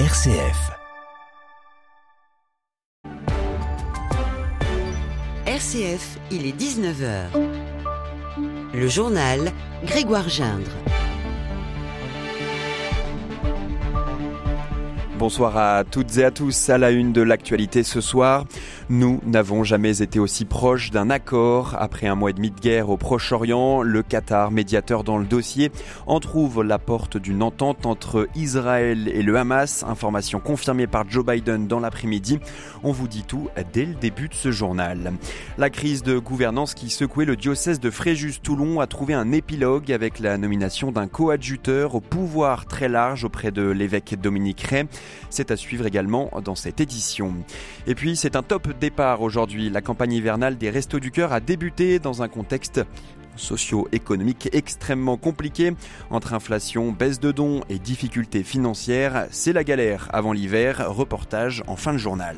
RCF. RCF, il est 19h. Le journal Grégoire Gindre. Bonsoir à toutes et à tous. À la une de l'actualité ce soir, nous n'avons jamais été aussi proches d'un accord. Après un mois et demi de guerre au Proche-Orient, le Qatar, médiateur dans le dossier, entr'ouvre la porte d'une entente entre Israël et le Hamas. Information confirmée par Joe Biden dans l'après-midi. On vous dit tout dès le début de ce journal. La crise de gouvernance qui secouait le diocèse de Fréjus-Toulon a trouvé un épilogue avec la nomination d'un coadjuteur au pouvoir très large auprès de l'évêque Dominique Ray. C'est à suivre également dans cette édition. Et puis c'est un top départ aujourd'hui. La campagne hivernale des Restos du Cœur a débuté dans un contexte socio-économique extrêmement compliqué. Entre inflation, baisse de dons et difficultés financières, c'est la galère avant l'hiver. Reportage en fin de journal.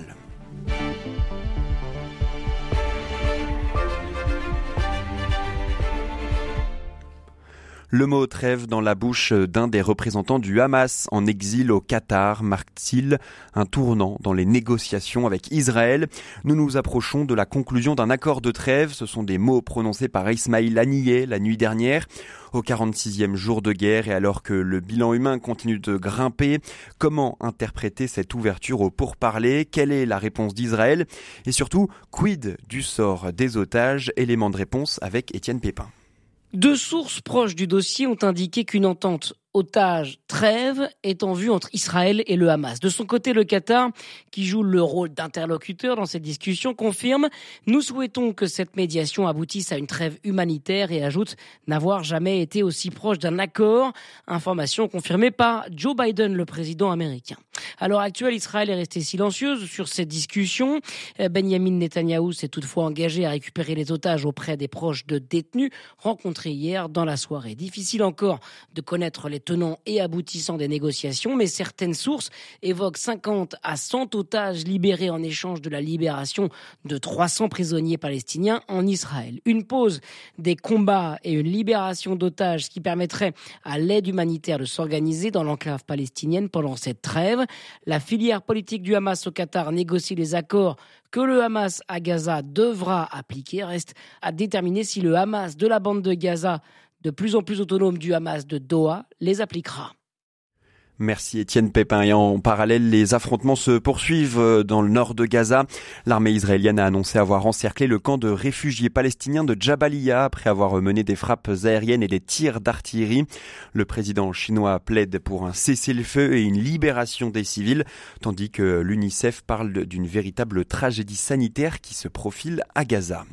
Le mot trêve dans la bouche d'un des représentants du Hamas en exil au Qatar marque-t-il un tournant dans les négociations avec Israël Nous nous approchons de la conclusion d'un accord de trêve. Ce sont des mots prononcés par Ismail Haniyeh la nuit dernière. Au 46e jour de guerre et alors que le bilan humain continue de grimper, comment interpréter cette ouverture au pourparler Quelle est la réponse d'Israël? Et surtout, quid du sort des otages? Élément de réponse avec Étienne Pépin. Deux sources proches du dossier ont indiqué qu'une entente otage trêve est en vue entre Israël et le Hamas. De son côté, le Qatar, qui joue le rôle d'interlocuteur dans cette discussion, confirme Nous souhaitons que cette médiation aboutisse à une trêve humanitaire et ajoute n'avoir jamais été aussi proche d'un accord. Information confirmée par Joe Biden, le président américain. À l'heure actuelle, Israël est resté silencieuse sur cette discussion. Benjamin Netanyahou s'est toutefois engagé à récupérer les otages auprès des proches de détenus rencontrés hier dans la soirée. Difficile encore de connaître les tenants et aboutissants des négociations, mais certaines sources évoquent 50 à 100 otages libérés en échange de la libération de 300 prisonniers palestiniens en Israël. Une pause des combats et une libération d'otages qui permettrait à l'aide humanitaire de s'organiser dans l'enclave palestinienne pendant cette trêve. La filière politique du Hamas au Qatar négocie les accords que le Hamas à Gaza devra appliquer. Reste à déterminer si le Hamas de la bande de Gaza de plus en plus autonome du Hamas de Doha les appliquera. Merci Étienne Pépin. Et en parallèle, les affrontements se poursuivent euh, dans le nord de Gaza. L'armée israélienne a annoncé avoir encerclé le camp de réfugiés palestiniens de Jabalia après avoir mené des frappes aériennes et des tirs d'artillerie. Le président chinois plaide pour un cessez-le-feu et une libération des civils, tandis que l'UNICEF parle d'une véritable tragédie sanitaire qui se profile à Gaza.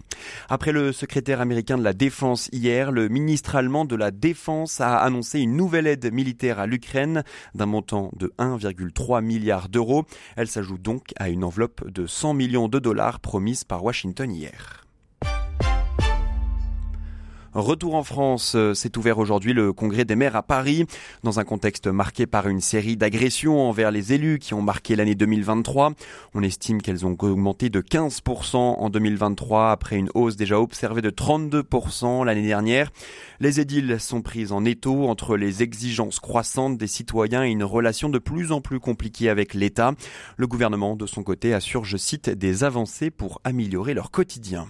Après le secrétaire américain de la Défense hier, le ministre allemand de la Défense a annoncé une nouvelle aide militaire à l'Ukraine d'un montant de 1,3 milliard d'euros. Elle s'ajoute donc à une enveloppe de 100 millions de dollars promise par Washington hier. Retour en France, euh, s'est ouvert aujourd'hui le congrès des maires à Paris, dans un contexte marqué par une série d'agressions envers les élus qui ont marqué l'année 2023. On estime qu'elles ont augmenté de 15% en 2023 après une hausse déjà observée de 32% l'année dernière. Les édiles sont prises en étau entre les exigences croissantes des citoyens et une relation de plus en plus compliquée avec l'État. Le gouvernement, de son côté, assure, je cite, des avancées pour améliorer leur quotidien.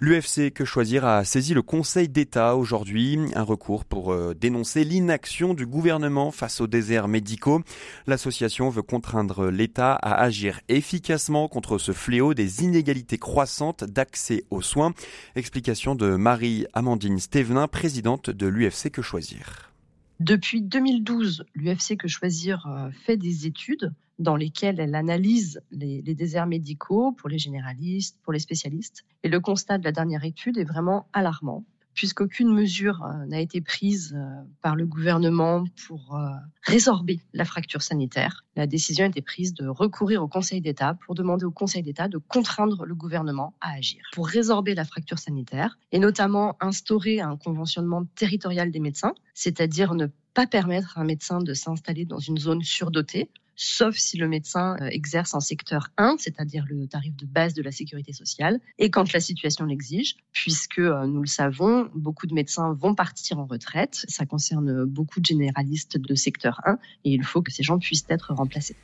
L'UFC Que Choisir a saisi le Conseil d'État aujourd'hui, un recours pour euh, dénoncer l'inaction du gouvernement face aux déserts médicaux. L'association veut contraindre l'État à agir efficacement contre ce fléau des inégalités croissantes d'accès aux soins. Explication de Marie-Amandine Stevenin, présidente de l'UFC Que Choisir. Depuis 2012, l'UFC Que Choisir euh, fait des études dans lesquelles elle analyse les, les, déserts médicaux pour les généralistes, pour les spécialistes. Et le constat de la dernière étude est vraiment alarmant, puisqu'aucune mesure euh, n'a été prise euh, par le gouvernement pour euh, résorber la fracture sanitaire. La décision a été prise de recourir au Conseil d'État pour demander au Conseil d'État de contraindre le gouvernement à agir pour résorber la fracture sanitaire et notamment instaurer un conventionnement territorial des médecins, c'est-à-dire ne pas permettre à un médecin de s'installer dans une zone surdotée sauf si le médecin euh, exerce en secteur 1, c'est-à-dire le tarif de base de la sécurité sociale, et quand la situation l'exige, puisque euh, nous le savons, beaucoup de médecins vont partir en retraite. Ça concerne beaucoup de généralistes de secteur 1, et il faut que ces gens puissent être remplacés.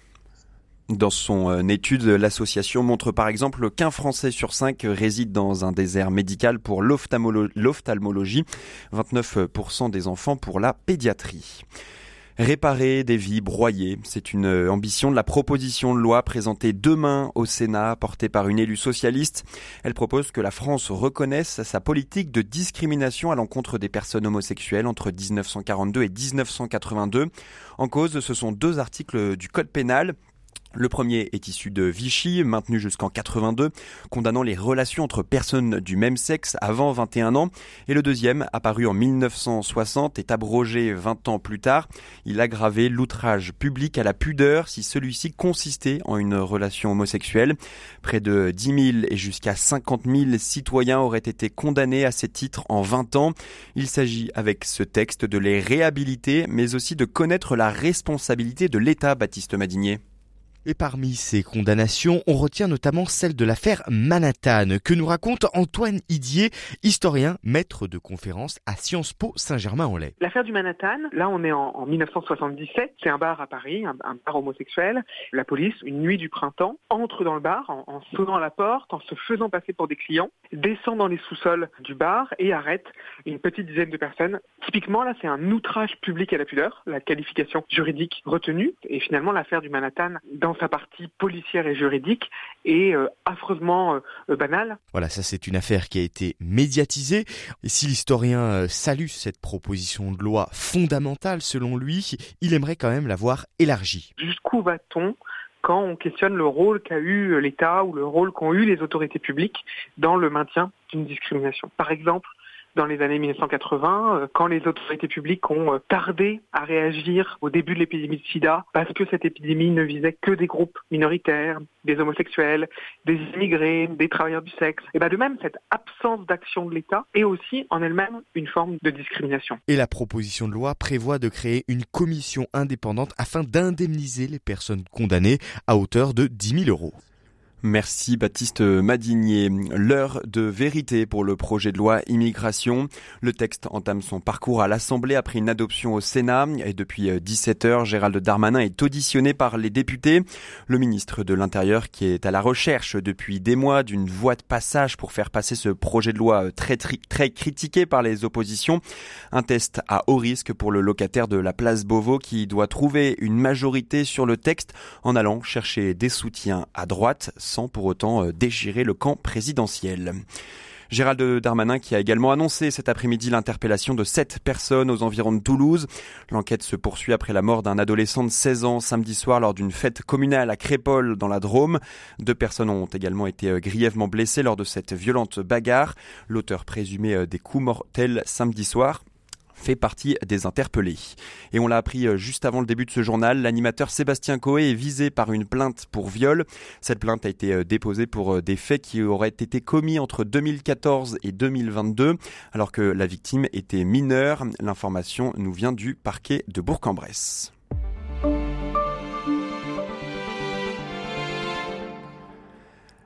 Dans son euh, étude, l'association montre par exemple qu'un Français sur cinq réside dans un désert médical pour l'ophtalmologie, 29% des enfants pour la pédiatrie. Réparer des vies broyées, c'est une euh, ambition de la proposition de loi présentée demain au Sénat, portée par une élue socialiste. Elle propose que la France reconnaisse sa politique de discrimination à l'encontre des personnes homosexuelles entre 1942 et 1982. En cause, ce sont deux articles du Code pénal le premier est issu de Vichy, maintenu jusqu'en 82, condamnant les relations entre personnes du même sexe avant 21 ans. Et le deuxième, apparu en 1960, est abrogé 20 ans plus tard. Il aggravait l'outrage public à la pudeur si celui-ci consistait en une relation homosexuelle. Près de 10 000 et jusqu'à 50 000 citoyens auraient été condamnés à ces titres en 20 ans. Il s'agit avec ce texte de les réhabiliter, mais aussi de connaître la responsabilité de l'État, Baptiste Madinier. Et parmi ces condamnations, on retient notamment celle de l'affaire Manhattan, que nous raconte Antoine Idier, historien, maître de conférence à Sciences Po Saint-Germain-en-Laye. L'affaire du Manhattan, là on est en, 1977, c'est un bar à Paris, un, bar homosexuel. La police, une nuit du printemps, entre dans le bar en, en sonnant la porte, en se faisant passer pour des clients, descend dans les sous-sols du bar et arrête une petite dizaine de personnes. Typiquement, là, c'est un outrage public à la pudeur, la qualification juridique retenue. Et finalement, l'affaire du Manhattan, dans sa partie policière et juridique est euh, affreusement euh, banale. Voilà, ça c'est une affaire qui a été médiatisée. Et si l'historien euh, salue cette proposition de loi fondamentale selon lui, il aimerait quand même la voir élargie. Jusqu'où va-t-on quand on questionne le rôle qu'a eu l'État ou le rôle qu'ont eu les autorités publiques dans le maintien d'une discrimination? Par exemple, dans les années 1980, euh, quand les autorités publiques ont euh, tardé à réagir au début de l'épidémie de sida, parce que cette épidémie ne visait que des groupes minoritaires, des homosexuels, des immigrés, des travailleurs du sexe. Et bien de même, cette absence d'action de l'État est aussi en elle-même une forme de discrimination. Et la proposition de loi prévoit de créer une commission indépendante afin d'indemniser les personnes condamnées à hauteur de 10 000 euros. Merci Baptiste Madinier. L'heure de vérité pour le projet de loi immigration. Le texte entame son parcours à l'Assemblée après une adoption au Sénat et depuis 17 heures, Gérald Darmanin est auditionné par les députés. Le ministre de l'Intérieur qui est à la recherche depuis des mois d'une voie de passage pour faire passer ce projet de loi très, très critiqué par les oppositions. Un test à haut risque pour le locataire de la place Beauvau qui doit trouver une majorité sur le texte en allant chercher des soutiens à droite sans pour autant euh, déchirer le camp présidentiel. Gérald Darmanin qui a également annoncé cet après-midi l'interpellation de sept personnes aux environs de Toulouse. L'enquête se poursuit après la mort d'un adolescent de 16 ans samedi soir lors d'une fête communale à Crépole dans la Drôme. Deux personnes ont également été euh, grièvement blessées lors de cette violente bagarre. L'auteur présumé euh, des coups mortels samedi soir fait partie des interpellés. Et on l'a appris euh, juste avant le début de ce journal, l'animateur Sébastien Coé est visé par une plainte pour viol. Cette plainte a été euh, déposée pour euh, des faits qui auraient été commis entre 2014 et 2022, alors que la victime était mineure. L'information nous vient du parquet de Bourg-en-Bresse.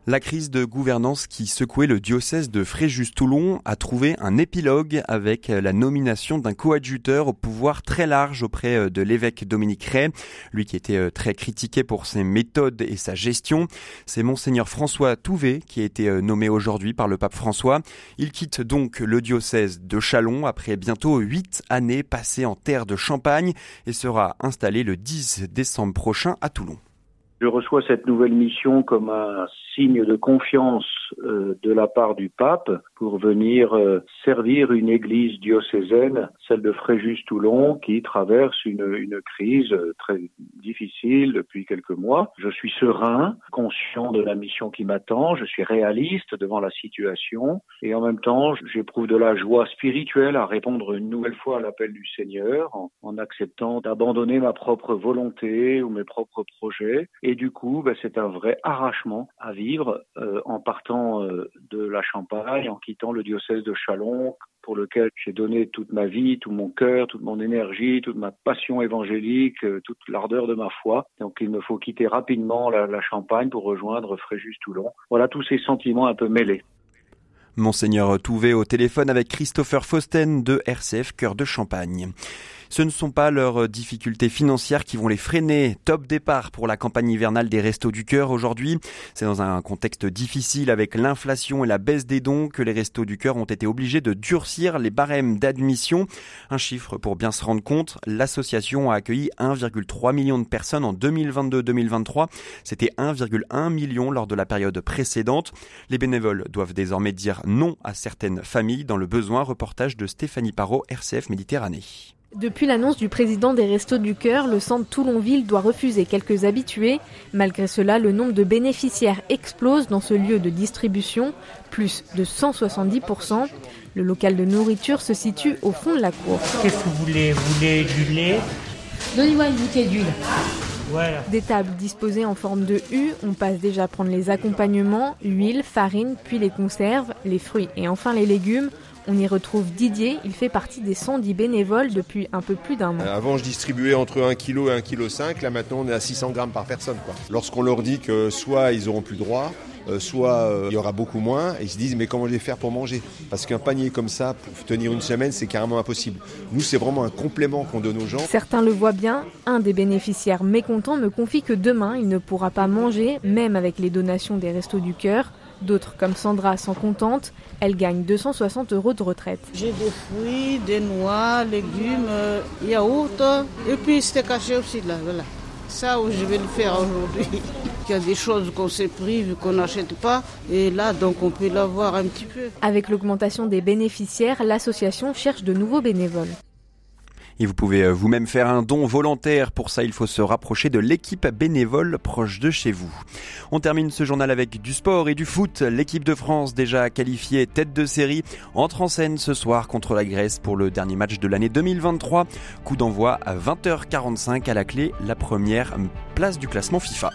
La crise de gouvernance qui secouait le diocèse de Fréjus-Toulon a trouvé un épilogue avec la nomination d'un coadjuteur au pouvoir très large auprès euh, de l'évêque Dominique Ray, lui qui était euh, très critiqué pour ses méthodes et sa gestion. C'est monseigneur François Touvet qui a été euh, nommé aujourd'hui par le pape François. Il quitte donc le diocèse de Chalon après bientôt huit années passées en terre de Champagne et sera installé le 10 décembre prochain à Toulon. Je reçois cette nouvelle mission comme un signe de confiance de la part du pape pour venir euh, servir une église diocésaine, celle de Fréjus-Toulon, qui traverse une, crise euh, très difficile depuis quelques mois. Je suis serein, conscient de la mission qui m'attend, je suis réaliste devant la situation et en même temps j'éprouve de la joie spirituelle à répondre une nouvelle fois à l'appel du Seigneur en, acceptant d'abandonner ma propre volonté ou mes propres projets et du coup ben, c'est un vrai arrachement à vivre euh, en partant euh, de la Champagne, en quittant le diocèse de Chalon pour lequel j'ai donné toute ma vie, tout mon cœur, toute mon énergie, toute ma passion évangélique, euh, toute l'ardeur de ma foi. Donc il me faut quitter rapidement la, la Champagne pour rejoindre Fréjus-Toulon. Voilà tous ces sentiments un peu mêlés. Monseigneur Touvet au téléphone avec Christopher Fausten de RCF Cœur de Champagne. Ce ne sont pas leurs difficultés financières qui vont les freiner. Top départ pour la campagne hivernale des Restos du Cœur aujourd'hui. C'est dans un contexte difficile avec l'inflation et la baisse des dons que les Restos du Cœur ont été obligés de durcir les barèmes d'admission. Un chiffre pour bien se rendre compte, l'association a accueilli 1,3 million de personnes en 2022-2023. C'était 1,1 million lors de la période précédente. Les bénévoles doivent désormais dire non à certaines familles dans le besoin. Reportage de Stéphanie Parot, RCF Méditerranée. Depuis l'annonce du président des Restos du Cœur, le centre Toulonville doit refuser quelques habitués. Malgré cela, le nombre de bénéficiaires explose dans ce lieu de distribution, plus de 170%. Le local de nourriture se situe au fond de la cour. Qu'est-ce que vous voulez? Vous voulez du lait? Donnez-moi une bouteille d'huile. Voilà. Des tables disposées en forme de U, on passe déjà prendre les accompagnements, huile, farine, puis les conserves, les fruits et enfin les légumes. On y retrouve Didier, il fait partie des 110 bénévoles depuis un peu plus d'un mois. Avant, je distribuais entre 1 kg et 1 kg 5. Là, maintenant, on est à 600 grammes par personne. Lorsqu'on leur dit que soit ils auront plus droit, euh, soit euh, il y aura beaucoup moins, et ils se disent mais comment je vais faire pour manger? Parce qu'un panier comme ça, pour tenir une semaine, c'est carrément impossible. Nous, c'est vraiment un complément qu'on donne aux gens. Certains le voient bien, un des bénéficiaires mécontents me confie que demain, il ne pourra pas manger, même avec les donations des Restos du Cœur. D'autres, comme Sandra, s'en contentent. Elle gagne 260 euros de retraite. J'ai des fruits, des noix, légumes, euh, yaourt, et puis c'était caché aussi là, voilà. Ça, où je vais le faire aujourd'hui. Il y a des choses qu'on s'est pris vu qu'on n'achète pas, et là, donc on peut l'avoir un petit peu. Avec l'augmentation des bénéficiaires, l'association cherche de nouveaux bénévoles. Et vous pouvez euh, vous-même faire un don volontaire. Pour ça, il faut se rapprocher de l'équipe bénévole proche de chez vous. On termine ce journal avec du sport et du foot. L'équipe de France, déjà qualifiée tête de série, entre en scène ce soir contre la Grèce pour le dernier match de l'année 2023. Coup d'envoi à 20h45 à la clé, la première place du classement FIFA.